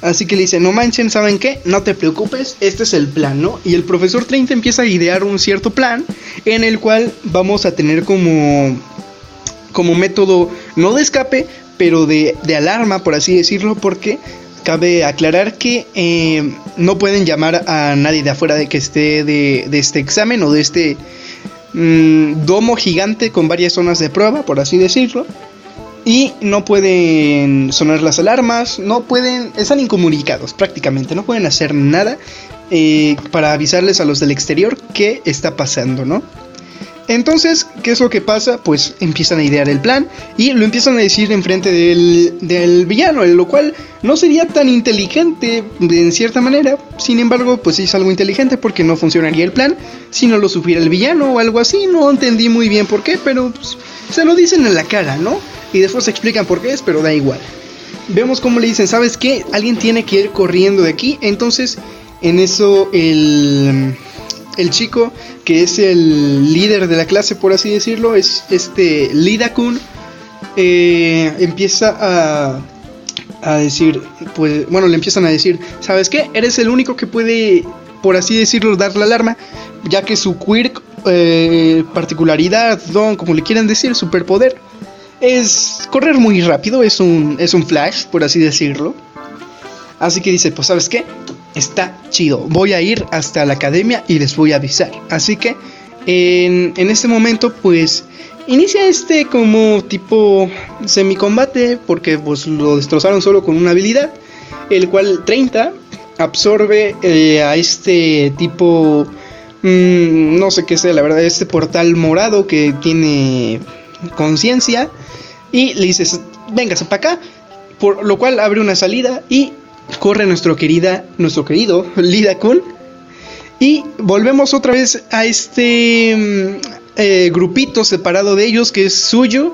Así que le dice, no manchen, ¿saben qué? No te preocupes, este es el plan, ¿no? Y el profesor 30 empieza a idear un cierto plan en el cual vamos a tener como, como método, no de escape, pero de, de alarma, por así decirlo, porque cabe aclarar que eh, no pueden llamar a nadie de afuera de que esté de, de este examen o de este mm, domo gigante con varias zonas de prueba, por así decirlo. Y no pueden sonar las alarmas, no pueden, están incomunicados prácticamente, no pueden hacer nada eh, para avisarles a los del exterior qué está pasando, ¿no? Entonces, ¿qué es lo que pasa? Pues empiezan a idear el plan y lo empiezan a decir enfrente del, del villano, lo cual no sería tan inteligente en cierta manera. Sin embargo, pues sí es algo inteligente porque no funcionaría el plan si no lo supiera el villano o algo así. No entendí muy bien por qué, pero pues, se lo dicen en la cara, ¿no? Y después explican por qué es, pero da igual. Vemos cómo le dicen, ¿sabes qué? Alguien tiene que ir corriendo de aquí. Entonces, en eso el, el chico que es el líder de la clase, por así decirlo, es este Lidakun, eh, empieza a, a decir, pues, bueno, le empiezan a decir, ¿sabes qué? Eres el único que puede, por así decirlo, dar la alarma, ya que su quirk, eh, particularidad, don, como le quieran decir, superpoder, es correr muy rápido, es un, es un flash, por así decirlo. Así que dice, pues sabes qué, está chido, voy a ir hasta la academia y les voy a avisar. Así que en, en este momento pues inicia este como tipo semicombate porque pues lo destrozaron solo con una habilidad, el cual 30 absorbe eh, a este tipo, mm, no sé qué sea, la verdad, este portal morado que tiene conciencia y le dices, véngase para acá, por lo cual abre una salida y corre nuestro querida, nuestro querido Lida Kun y volvemos otra vez a este mm, eh, grupito separado de ellos que es suyo.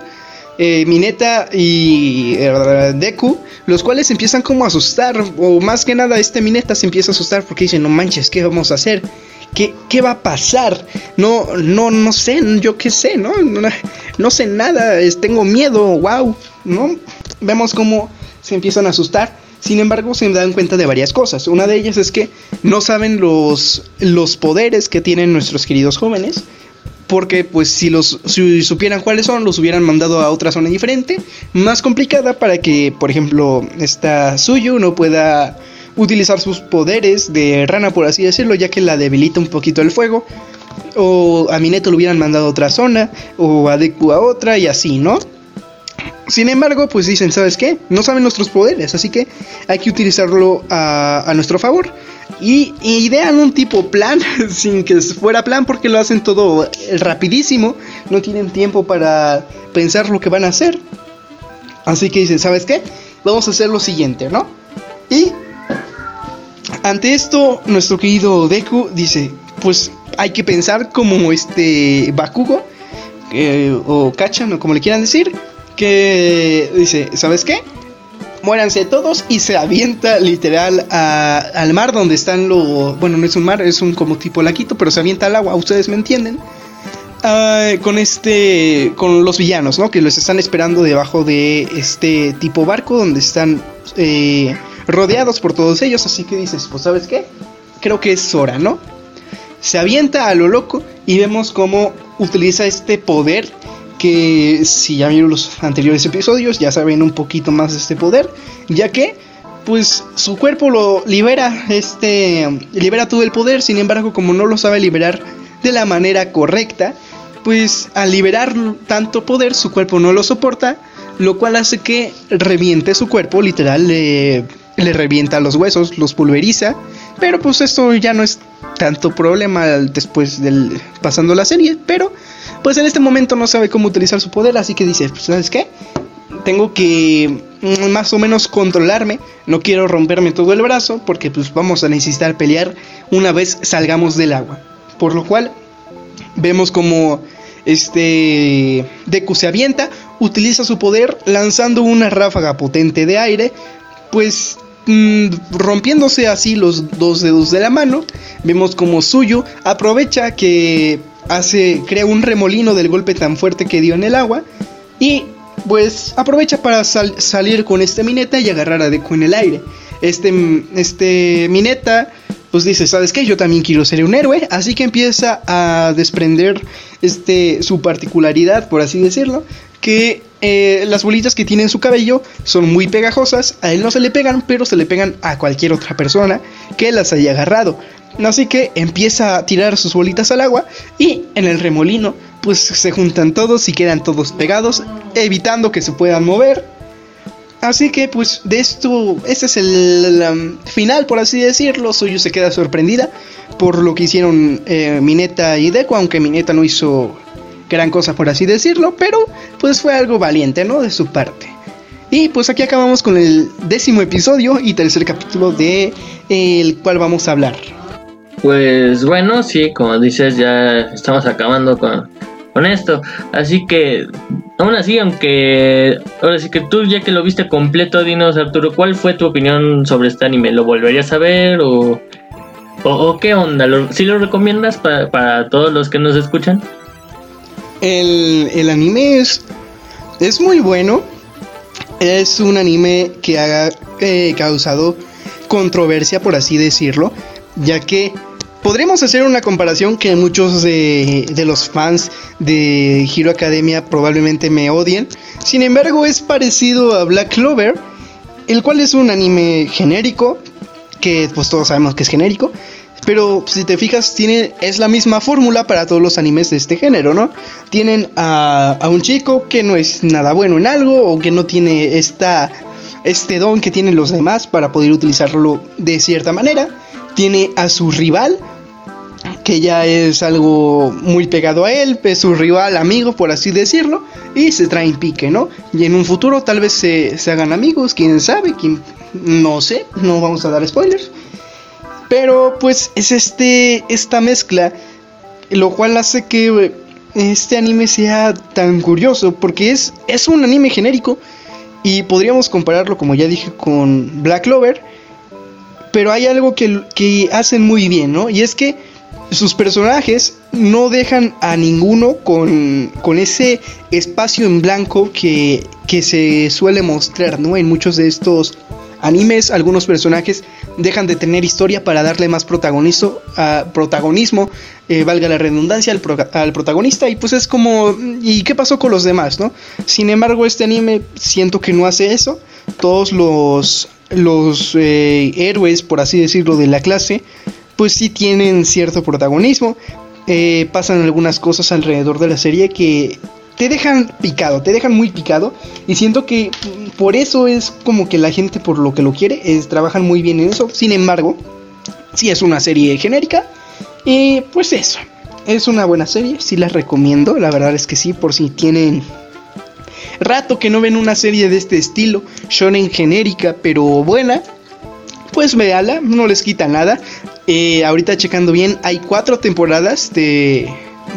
eh, Mineta y eh, Deku, los cuales empiezan como a asustar, o más que nada este Mineta se empieza a asustar porque dice, no manches, ¿qué vamos a hacer? ¿Qué, va a pasar? No, no, no sé, yo qué sé, ¿no? No, sé nada, tengo miedo, wow, ¿no? Vemos cómo se empiezan a asustar. Sin embargo, se dan cuenta de varias cosas. Una de ellas es que no saben los, los poderes que tienen nuestros queridos jóvenes. Porque pues si los si supieran cuáles son, los hubieran mandado a otra zona diferente, más complicada para que, por ejemplo, esta Suyu no pueda utilizar sus poderes de rana, por así decirlo, ya que la debilita un poquito el fuego. O a Mineto lo hubieran mandado a otra zona, o a Deku a otra, y así, ¿no? Sin embargo, pues dicen, ¿sabes qué? No saben nuestros poderes, así que hay que utilizarlo a, a nuestro favor. Y, y idean un tipo plan, sin que fuera plan, porque lo hacen todo rapidísimo. No tienen tiempo para pensar lo que van a hacer. Así que dicen, ¿sabes qué? Vamos a hacer lo siguiente, ¿no? Y ante esto, nuestro querido Deku dice, pues hay que pensar como este Bakugo, eh, o Kachan, o como le quieran decir, que dice, ¿sabes qué? Muéranse todos y se avienta literal a- al mar donde están los... Bueno, no es un mar, es un como tipo laquito, pero se avienta al agua, ustedes me entienden. Ah, con este... Con los villanos, ¿no? Que los están esperando debajo de este tipo barco donde están eh, rodeados por todos ellos. Así que dices, pues ¿sabes qué? Creo que es hora, ¿no? se avienta a lo loco y vemos cómo utiliza este poder que si ya vieron los anteriores episodios ya saben un poquito más de este poder, ya que pues su cuerpo lo libera, este libera todo el poder, sin embargo, como no lo sabe liberar de la manera correcta, pues al liberar tanto poder su cuerpo no lo soporta, lo cual hace que reviente su cuerpo, literal le, le revienta los huesos, los pulveriza, pero pues esto ya no es tanto problema después del pasando la serie, pero pues en este momento no sabe cómo utilizar su poder, así que dice, pues ¿sabes qué? Tengo que mm, más o menos controlarme, no quiero romperme todo el brazo porque pues vamos a necesitar pelear una vez salgamos del agua. Por lo cual vemos como este Deku se avienta, utiliza su poder lanzando una ráfaga potente de aire, pues mm, rompiéndose así los dos dedos de la mano. Vemos como Suyu aprovecha que hace crea un remolino del golpe tan fuerte que dio en el agua y pues aprovecha para salir con este Mineta y agarrar a Deku en el aire. Este, este Mineta pues dice, ¿sabes qué? Yo también quiero ser un héroe, así que empieza a desprender este, su particularidad, por así decirlo, que eh, las bolitas que tiene en su cabello son muy pegajosas, a él no se le pegan, pero se le pegan a cualquier otra persona que las haya agarrado. Así que empieza a tirar sus bolitas al agua y en el remolino pues se juntan todos y quedan todos pegados, evitando que se puedan mover. Así que pues de esto, este es el, final por así decirlo, Suyo se queda sorprendida por lo que hicieron eh, Mineta y Deku, aunque Mineta no hizo gran cosa por así decirlo, pero pues fue algo valiente, ¿no? De su parte. Y pues aquí acabamos con el décimo episodio y tercer capítulo de el cual vamos a hablar. Pues bueno, sí, como dices, ya estamos acabando con, con esto. Así que, aún así, aunque ahora sí que tú ya que lo viste completo, dinos Arturo, ¿cuál fue tu opinión sobre este anime? ¿Lo volverías a ver o, o, qué onda? ¿Sí lo recomiendas para, para, todos los que nos escuchan? El, el anime es, es muy bueno. Es un anime que ha eh, causado controversia, por así decirlo, ya que podríamos hacer una comparación que muchos de, los fans de Hero Academia probablemente me odien. Sin embargo, es parecido a Black Clover, el cual es un anime genérico, que pues todos sabemos que es genérico. Pero si te fijas, tiene, es la misma fórmula para todos los animes de este género, ¿no? Tienen a, a un chico que no es nada bueno en algo o que no tiene esta, este don que tienen los demás para poder utilizarlo de cierta manera. Tiene a su rival que ya es algo muy pegado a él, es su rival, amigo, por así decirlo, y se traen pique, ¿no? Y en un futuro tal vez se, hagan amigos, quién sabe, quién, no sé, no vamos a dar spoilers. Pero pues es este, esta mezcla, lo cual hace que este anime sea tan curioso, porque es, es un anime genérico, y podríamos compararlo, como ya dije, con Black Clover, pero hay algo que, que hacen muy bien, ¿no? Y es que sus personajes no dejan a ninguno con, ese espacio en blanco que, se suele mostrar, ¿no? En muchos de estos animes, algunos personajes dejan de tener historia para darle más protagonismo, protagonismo eh, valga la redundancia, al, protagonista. Y pues es como, ¿y qué pasó con los demás, no? Sin embargo, este anime siento que no hace eso. Todos los, los eh, héroes, por así decirlo, de la clase pues sí tienen cierto protagonismo. Eh, pasan algunas cosas alrededor de la serie que te dejan picado, te dejan muy picado. Y siento que por eso es como que la gente por lo que lo quiere, es, trabajan muy bien en eso. Sin embargo, sí es una serie genérica. Y pues eso, es una buena serie, sí la recomiendo. La verdad es que sí, por si tienen rato que no ven una serie de este estilo, shonen genérica pero buena, pues véala, no les quita nada. Eh, ahorita checando bien, hay cuatro temporadas de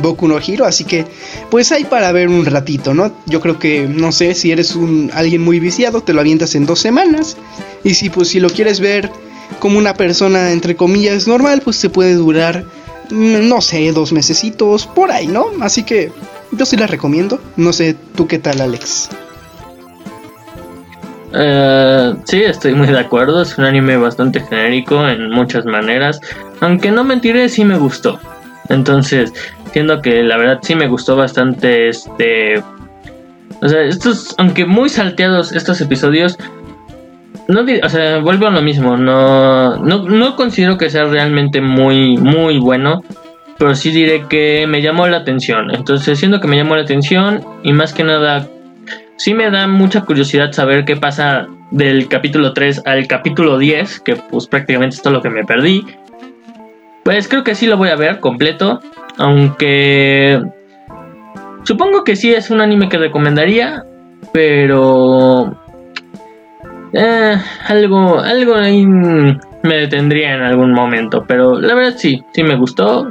Boku no Hero, así que pues hay para ver un ratito, ¿no? Yo creo que, no sé, si eres un alguien muy viciado, te lo avientas en dos semanas. Y si pues si lo quieres ver como una persona entre comillas normal, pues se puede durar, mm, no sé, dos mesecitos, por ahí, ¿no? Así que yo sí la recomiendo. No sé, ¿tú qué tal, Alex? Uh, sí, estoy muy de acuerdo. Es un anime bastante genérico en muchas maneras. Aunque no mentiré, sí me gustó. Entonces, siendo que la verdad sí me gustó bastante este... O sea, estos, aunque muy salteados estos episodios, no, o sea, vuelvo a lo mismo, no, no, no considero que sea realmente muy, muy bueno, pero sí diré que me llamó la atención. Entonces, siendo que me llamó la atención y más que nada, sí me da mucha curiosidad saber qué pasa del capítulo 3 al capítulo 10, que pues prácticamente es todo lo que me perdí. Pues creo que sí lo voy a ver completo, aunque supongo que sí es un anime que recomendaría, pero eh, algo, algo ahí me detendría en algún momento, pero la verdad sí, sí me gustó.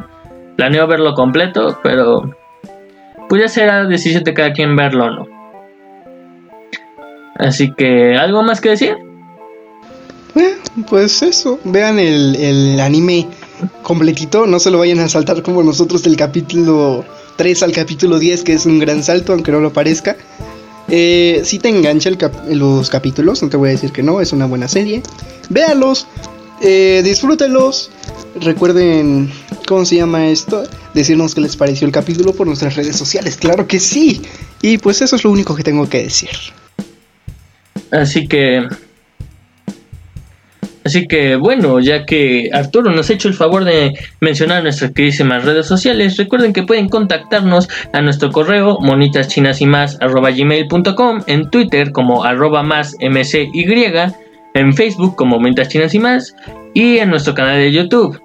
Planeo verlo completo, pero pues ya será decisión de cada quien verlo o no. Así que, ¿algo más que decir? Eh, pues eso, vean el, el anime completito, no se lo vayan a saltar como nosotros del capítulo 3 al capítulo 10, que es un gran salto, aunque no lo parezca. Eh, si te engancha los capítulos, no te voy a decir que no, es una buena serie. Véanlos, eh. Recuerden, ¿cómo se llama esto? Decirnos qué les pareció el capítulo por nuestras redes sociales, claro que sí. Y pues eso es lo único que tengo que decir. Así que Así que bueno, ya que Arturo nos ha hecho el favor de mencionar nuestras queridísimas redes sociales, recuerden que pueden contactarnos a nuestro correo monitaschinasymas y más gmail.com, en Twitter como arroba más mcy, en Facebook como monitas chinas y más y en nuestro canal de YouTube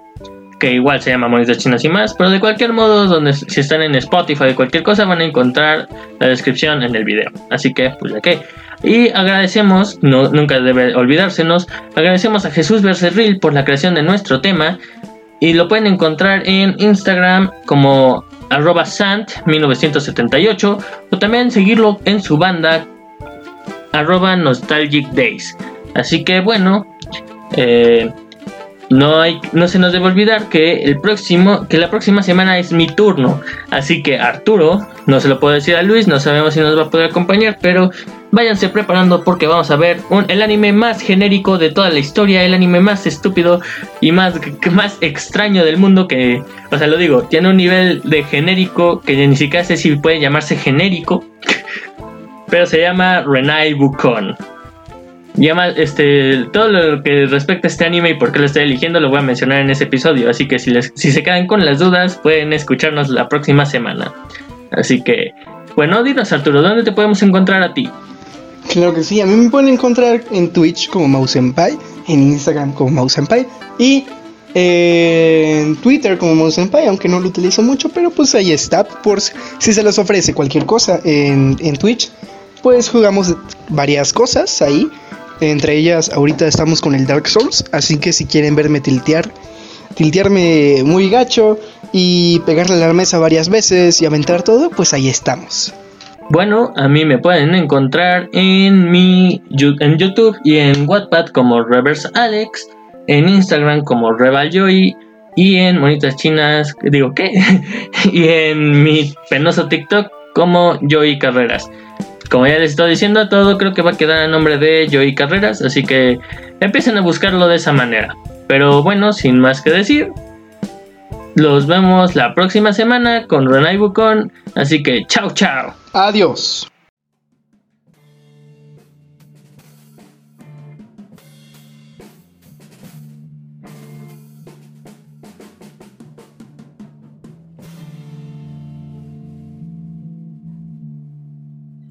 que igual se llama Monitas Chinas y más, pero de cualquier modo, donde si están en Spotify o cualquier cosa, van a encontrar la descripción en el video. Así que, pues que. Y agradecemos, no, nunca debe olvidársenos, agradecemos a Jesús Bercerril por la creación de nuestro tema. Y lo pueden encontrar en Instagram como arroba sant1978 o también seguirlo en su banda arroba nostalgic days. Así que bueno, eh, no, hay, no se nos debe olvidar que el próximo, que la próxima semana es mi turno. Así que Arturo, no se lo puedo decir a Luis, no sabemos si nos va a poder acompañar, pero váyanse preparando porque vamos a ver un, el anime más genérico de toda la historia, el anime más estúpido y más, más extraño del mundo que, o sea, lo digo, tiene un nivel de genérico que ni siquiera sé si puede llamarse genérico, pero se llama Renai Bukon. Y además, este, todo lo que respecta a este anime y por qué lo estoy eligiendo lo voy a mencionar en ese episodio. Así que si, les, si se quedan con las dudas, pueden escucharnos la próxima semana. Así que, bueno, dinos Arturo, ¿dónde te podemos encontrar a ti? Claro que sí, a mí me pueden encontrar en Twitch como Mausenpai, en Instagram como Mausenpai y en Twitter como Mausenpai, aunque no lo utilizo mucho, pero pues ahí está, por si se les ofrece cualquier cosa en, en Twitch, pues jugamos varias cosas ahí entre ellas, ahorita estamos con el Dark Souls, así que si quieren verme tiltear, tiltearme muy gacho y pegarle a la mesa varias veces y aventar todo, pues ahí estamos. Bueno, a mí me pueden encontrar en mi en YouTube y en Wattpad como Reverse Alex, en Instagram como Joy y en Monitas Chinas, digo qué, y en mi penoso TikTok como Joy Carreras. Como ya les estoy diciendo, todo creo que va a quedar a nombre de Joey Carreras, así que empiecen a buscarlo de esa manera. Pero bueno, sin más que decir, los vemos la próxima semana con Renai Bucon, así que chao chao. Adiós.